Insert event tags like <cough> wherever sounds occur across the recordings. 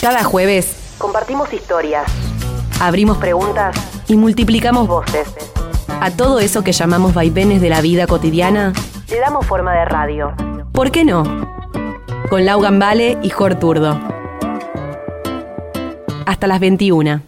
Cada jueves Compartimos historias, abrimos preguntas y multiplicamos voces. a todo eso que llamamos vaivenes de la vida cotidiana. Le damos forma de radio. ¿Por qué no? Con Lau Gambale y Jor Turdo. Hasta las 21.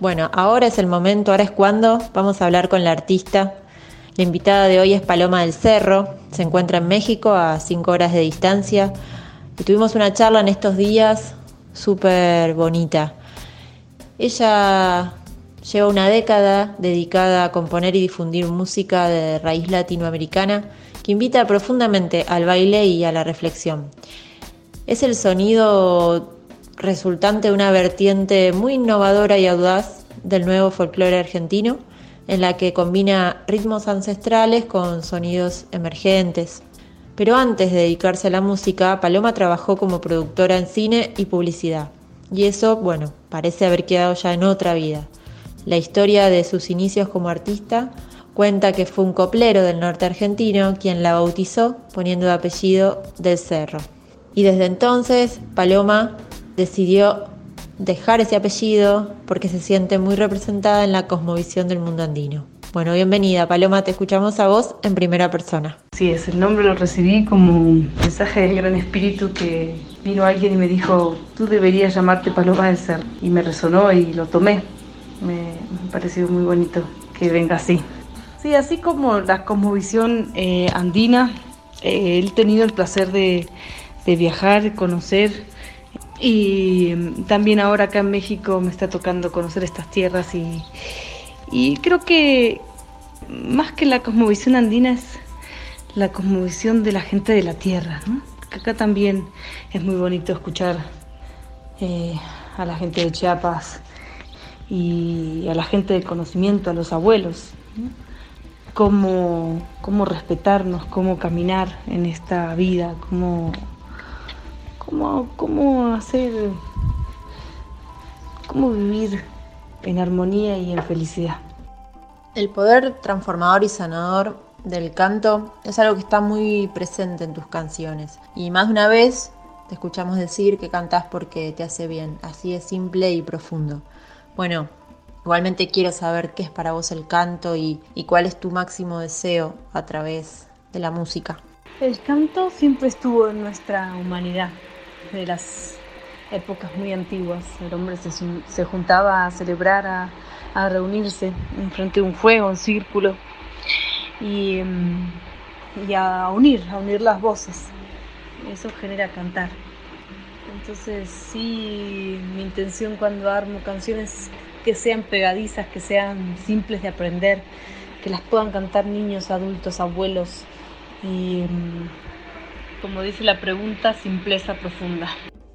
Bueno, ahora es el momento, ahora es cuando vamos a hablar con la artista. La invitada de hoy es Paloma del Cerro, se encuentra en México a 5 horas de distancia y tuvimos una charla en estos días súper bonita. Ella lleva una década dedicada a componer y difundir música de raíz latinoamericana que invita profundamente al baile y a la reflexión. Es el sonido resultante de una vertiente muy innovadora y audaz del nuevo folclore argentino, en la que combina ritmos ancestrales con sonidos emergentes. Pero antes de dedicarse a la música, Paloma trabajó como productora en cine y publicidad. Y eso, bueno, parece haber quedado ya en otra vida. La historia de sus inicios como artista cuenta que fue un coplero del norte argentino quien la bautizó poniendo el apellido del Cerro. Y desde entonces, Paloma decidió dejar ese apellido porque se siente muy representada en la cosmovisión del mundo andino. Bueno, bienvenida Paloma, te escuchamos a vos en primera persona. Sí, es, el nombre lo recibí como un mensaje del Gran Espíritu que vino alguien y me dijo, tú deberías llamarte Paloma del Cerro. Y me resonó y lo tomé. Me, pareció muy bonito que venga así. Sí, así como la cosmovisión eh, andina, eh, he tenido el placer de, de viajar, conocer y también ahora acá en México me está tocando conocer estas tierras y, y creo que más que la cosmovisión andina es la cosmovisión de la gente de la tierra. ¿no? Acá también es muy bonito escuchar eh, a la gente de Chiapas y a la gente del conocimiento, a los abuelos, cómo, cómo respetarnos, cómo caminar en esta vida, cómo, cómo, cómo hacer, cómo vivir en armonía y en felicidad. El poder transformador y sanador del canto es algo que está muy presente en tus canciones. Y más de una vez te escuchamos decir que cantás porque te hace bien. Así es simple y profundo. Bueno, igualmente quiero saber qué es para vos el canto y, y cuál es tu máximo deseo a través de la música. El canto siempre estuvo en nuestra humanidad, de las épocas muy antiguas. El hombre se, se juntaba a celebrar, a, a reunirse en frente de un fuego, en círculo, y, mm, y a unir, a unir las voces. Eso genera cantar. Entonces sí, mi intención cuando armo canciones que sean pegadizas, que sean simples de aprender, que las puedan cantar niños, adultos, abuelos y mm, como dice la pregunta, simpleza profunda.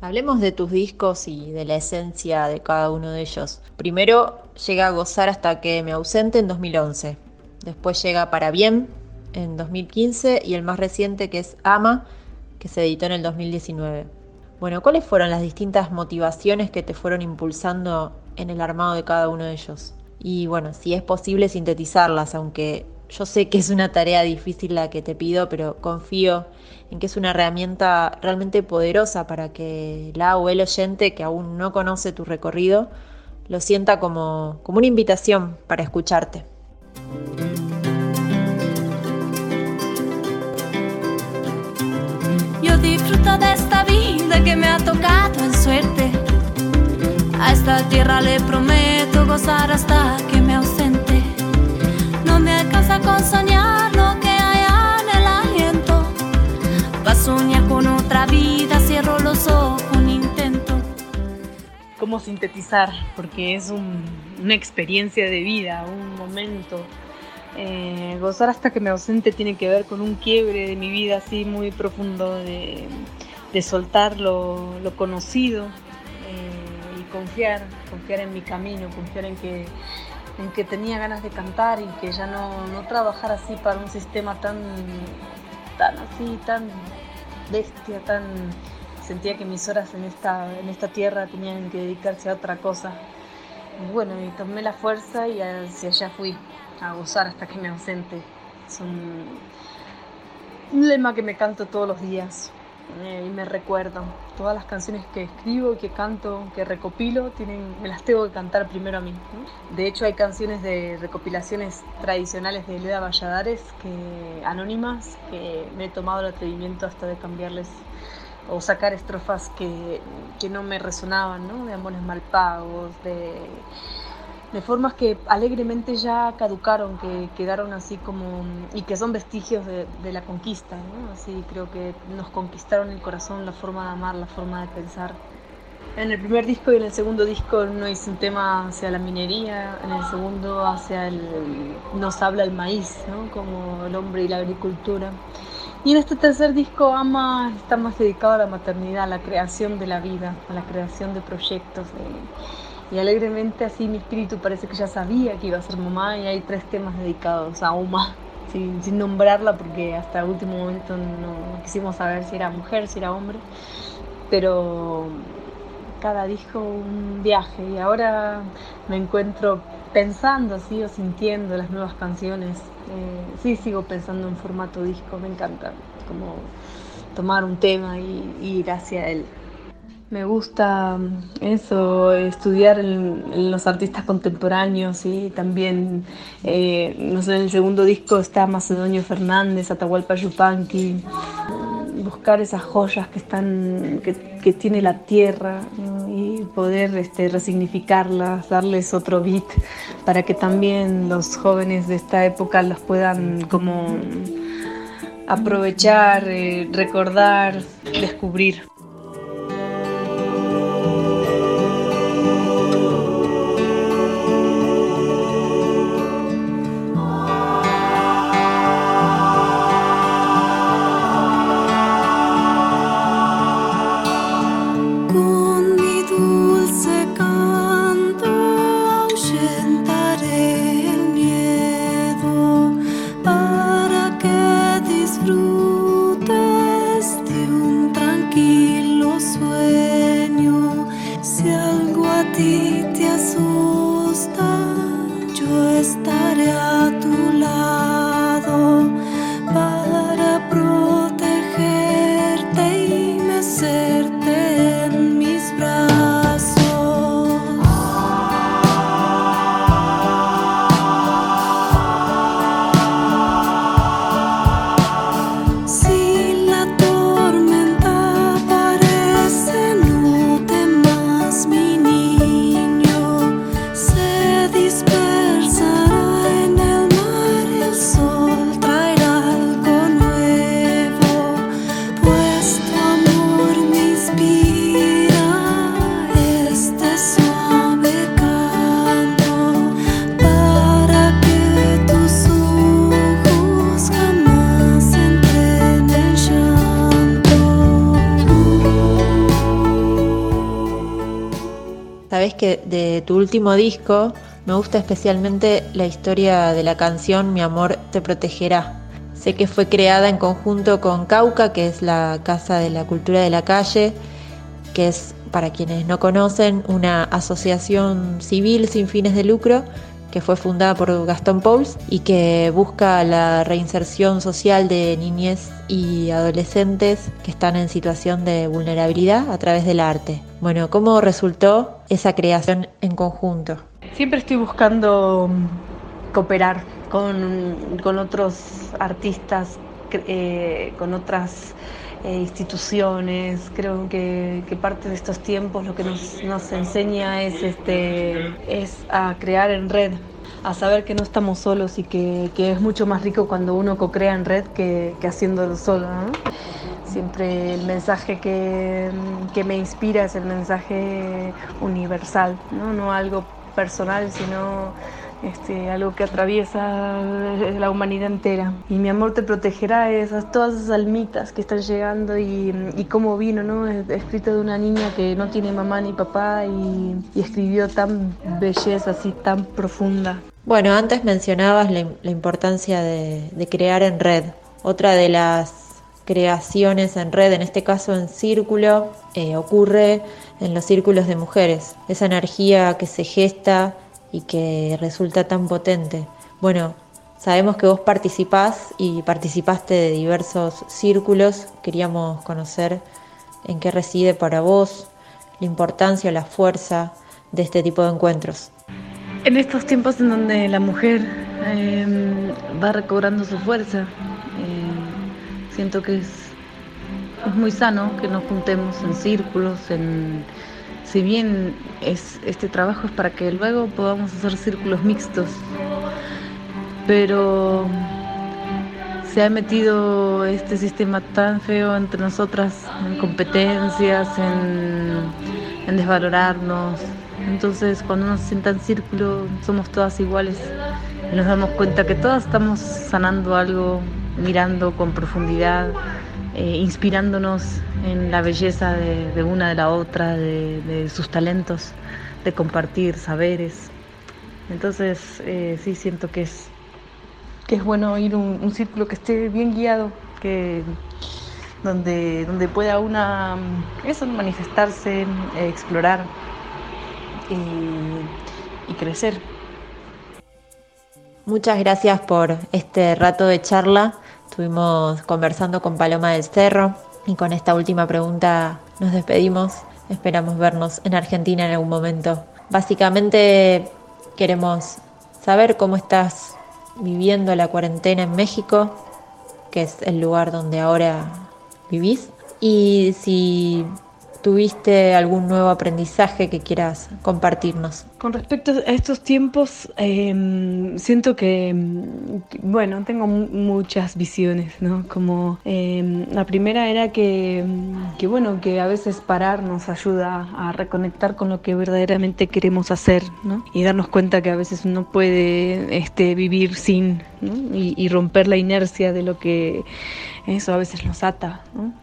Hablemos de tus discos y de la esencia de cada uno de ellos. Primero llega a gozar hasta que me ausente en 2011. Después llega Para Bien en 2015 y el más reciente que es Ama, que se editó en el 2019. Bueno, ¿cuáles fueron las distintas motivaciones que te fueron impulsando en el armado de cada uno de ellos? Y bueno, si es posible sintetizarlas, aunque yo sé que es una tarea difícil la que te pido, pero confío en que es una herramienta realmente poderosa para que la o el oyente que aún no conoce tu recorrido lo sienta como, como una invitación para escucharte. Yo disfruto de esta vida que me ha tocado en suerte. A esta tierra le prometo gozar hasta que me ausente. Me alcanza con soñar lo que hay en el aliento. Va a soñar con otra vida, cierro los ojos, un intento. ¿Cómo sintetizar? Porque es un- una experiencia de vida, un momento. Eh, gozar hasta que me ausente tiene que ver con un quiebre de mi vida así muy profundo, de, soltar lo, lo conocido eh, y confiar, confiar en mi camino, confiar en que, en que tenía ganas de cantar y que ya no, no trabajar así para un sistema tan, tan así, tan bestia, tan... Sentía que mis horas en esta, en esta tierra tenían que dedicarse a otra cosa. Bueno, y tomé la fuerza y hacia allá fui. a gozar hasta que me ausente. Es un, un lema que me canto todos los días eh, y me recuerdo. Todas las canciones que escribo, que canto, que recopilo, tienen, me las tengo que cantar primero a mí. De hecho, hay canciones de recopilaciones tradicionales de Leda Valladares, que, anónimas, que me he tomado el atrevimiento hasta de cambiarles o sacar estrofas que, que no me resonaban, ¿no? de amores mal pagos, de de formas que alegremente ya caducaron, que quedaron así como, y que son vestigios de, la conquista, ¿no? Así creo que nos conquistaron el corazón, la forma de amar, la forma de pensar. En el primer disco y en el segundo disco no hice un tema hacia la minería, en el segundo hacia el, nos habla el maíz, ¿no? Como el hombre y la agricultura. Y en este tercer disco Ama está más dedicado a la maternidad, a la creación de la vida, a la creación de proyectos. De, y alegremente así mi espíritu parece que ya sabía que iba a ser mamá y hay tres temas dedicados a Uma, sin, sin nombrarla porque hasta el último momento no, quisimos saber si era mujer, si era hombre, pero cada disco un viaje y ahora me encuentro pensando así o sintiendo las nuevas canciones. Eh, sí, sigo pensando en formato disco, me encanta como tomar un tema y ir hacia él. Me gusta mm, eso, estudiar en, los artistas contemporáneos y también, eh, no sé, en el segundo disco está Macedonio Fernández, Atahualpa Yupanqui, buscar esas joyas que están, que, tiene la tierra y poder este, resignificarlas, darles otro beat para que también los jóvenes de esta época las puedan como aprovechar, eh, recordar, descubrir. Que de tu último disco me gusta especialmente la historia de la canción Mi amor te protegerá. Sé que fue creada en conjunto con Cauca, que es la Casa de la Cultura de la Calle, que es, para quienes no conocen, una asociación civil sin fines de lucro que fue fundada por Gastón Pauls y que busca la reinserción social de niñez y adolescentes que están en situación de vulnerabilidad a través del arte. Bueno, ¿cómo resultó esa creación en conjunto? Siempre estoy buscando mm, cooperar con, otros artistas, eh, con otras eh, instituciones. Creo que, parte de estos tiempos lo que nos, enseña es, este, es a crear en red, a saber que no estamos solos y que, es mucho más rico cuando uno co-crea en red que, haciéndolo solo. Siempre el mensaje que, me inspira es el mensaje universal, no, no algo personal, sino este, algo que atraviesa la humanidad entera. Y mi amor te protegerá esas, todas esas almitas que están llegando y, cómo vino, ¿no? Escrito de una niña que no tiene mamá ni papá y, escribió tan belleza, así tan profunda. Bueno, antes mencionabas la, importancia de, crear en red. Otra de las creaciones en red, en este caso en círculo, eh, ocurre en los círculos de mujeres. Esa energía que se gesta y que resulta tan potente. Bueno, sabemos que vos participás y participaste de diversos círculos. Queríamos conocer en qué reside para vos la importancia la fuerza de este tipo de encuentros. En estos tiempos en donde la mujer em, va recobrando su fuerza, em, siento que es, muy sano que nos juntemos en círculos, en, si bien es, este trabajo es para que luego podamos hacer círculos mixtos, pero se ha metido este sistema tan feo entre nosotras en competencias, en, en desvalorarnos, entonces, cuando uno se sienta en círculo, somos todas iguales y nos damos cuenta que todas estamos sanando algo, mirando con profundidad, eh, inspirándonos en la belleza de, una de la otra, de, sus talentos, de compartir saberes. Entonces, eh, sí siento que es, que es bueno ir a un, círculo que esté bien guiado, que donde, donde pueda una eso manifestarse, eh, explorar y, crecer. Muchas gracias por este rato de charla. Estuvimos conversando con Paloma del Cerro y con esta última pregunta nos despedimos. Esperamos vernos en Argentina en algún momento. Básicamente queremos saber cómo estás viviendo la cuarentena en México, que es el lugar donde ahora vivís, y si ¿Tuviste algún nuevo aprendizaje que quieras compartirnos? Con respecto a estos tiempos, em, siento que, bueno, tengo muchas visiones, ¿no? Como em, la primera era que, que, bueno, que a veces parar nos ayuda a reconectar con lo que verdaderamente queremos hacer, ¿no? Y darnos cuenta que a veces uno puede este, vivir sin, ¿no? y, romper la inercia de lo que eso a veces nos ata,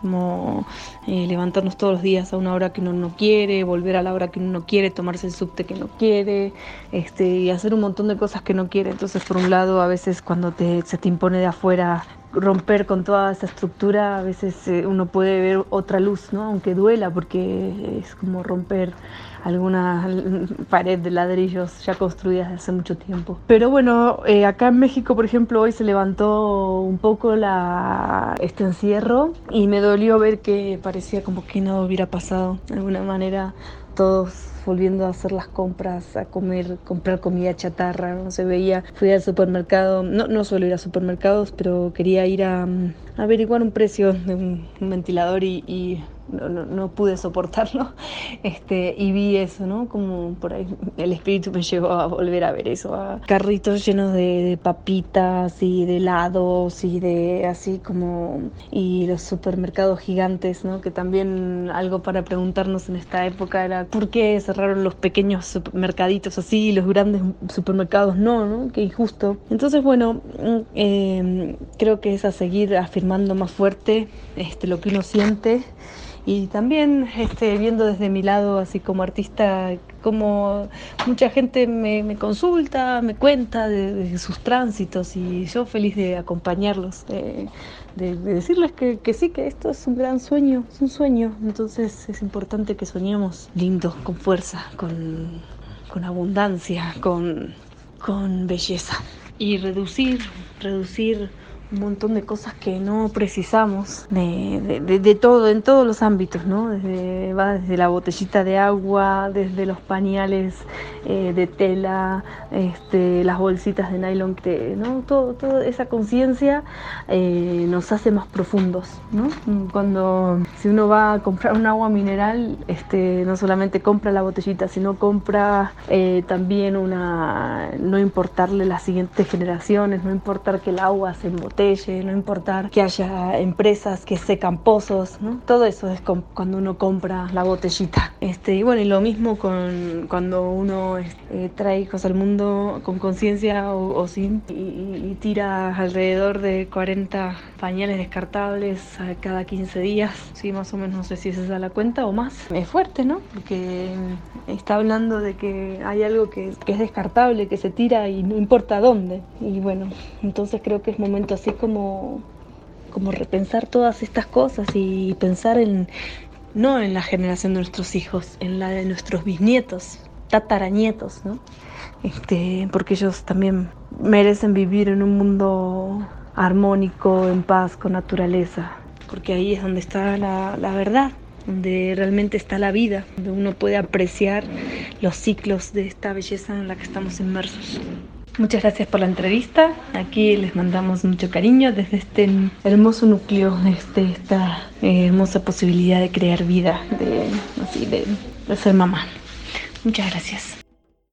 como eh, levantarnos todos los días a una hora que uno no quiere, volver a la hora que uno no quiere, tomarse el subte que no quiere, este, y hacer un montón de cosas que no quiere. Entonces, por un lado, a veces cuando te, se te impone de afuera romper con toda esa estructura, a veces eh, uno puede ver otra luz, ¿no? aunque duela, porque es como romper alguna <laughs> pared de ladrillos ya construidas hace mucho tiempo. Pero bueno, eh, acá en México, por ejemplo, hoy se levantó un poco la, este encierro y me dolió ver que parecía como que no hubiera pasado. De alguna manera todos volviendo a hacer las compras, a comer, comprar comida chatarra, no se veía. Fui al supermercado, no, no suelo ir a supermercados, pero quería ir a, a averiguar un precio de un, ventilador y no, no, pude soportarlo <laughs> este, y vi eso, ¿no? Como por ahí el espíritu me llevó a volver a ver eso, carritos llenos de, papitas y de helados y de así como, y los supermercados gigantes, ¿no? Que también algo para preguntarnos en esta época era por qué cerraron los pequeños supermercaditos así y los grandes supermercados no, ¿no? Qué injusto. Entonces, bueno, eh, creo que es a seguir afirmando más fuerte este, lo que uno siente y también este, viendo desde mi lado, así como artista, como mucha gente me, consulta, me cuenta de, sus tránsitos y yo feliz de acompañarlos, de, decirles que, sí, que esto es un gran sueño, es un sueño. Entonces es importante que soñemos lindo, con fuerza, con, con abundancia, con, con belleza. Y reducir, reducir un montón de cosas que no precisamos de, de, todo, en todos los ámbitos, ¿no? Desde, va desde la botellita de agua, desde los pañales eh, de tela, este, las bolsitas de nylon, ¿no? Todo, toda esa conciencia eh, nos hace más profundos, ¿no? Cuando, si uno va a comprar un agua mineral, este, no solamente compra la botellita, sino compra eh, también una, no importarle las siguientes generaciones, no importar que el agua se no importar que haya empresas que secan pozos, ¿no? Todo eso es cuando uno compra la botellita. Este, y bueno, y lo mismo con cuando uno eh, trae hijos al mundo con conciencia o, sin y, tira alrededor de 40 pañales descartables cada 15 días, sí, más o menos, no sé si esa es la cuenta o más. Es fuerte, ¿no? Porque está hablando de que hay algo que, que es descartable, que se tira y no importa dónde. Y bueno, entonces creo que es momento así como, como repensar todas estas cosas y pensar en, no en la generación de nuestros hijos, en la de nuestros bisnietos, tataranietos, ¿no? Este, porque ellos también merecen vivir en un mundo armónico, en paz, con naturaleza, porque ahí es donde está la, la verdad, donde realmente está la vida, donde uno puede apreciar los ciclos de esta belleza en la que estamos inmersos. Muchas gracias por la entrevista. Aquí les mandamos mucho cariño desde este hermoso núcleo, desde esta eh, hermosa posibilidad de crear vida, de, así, de, de ser mamá. Muchas gracias.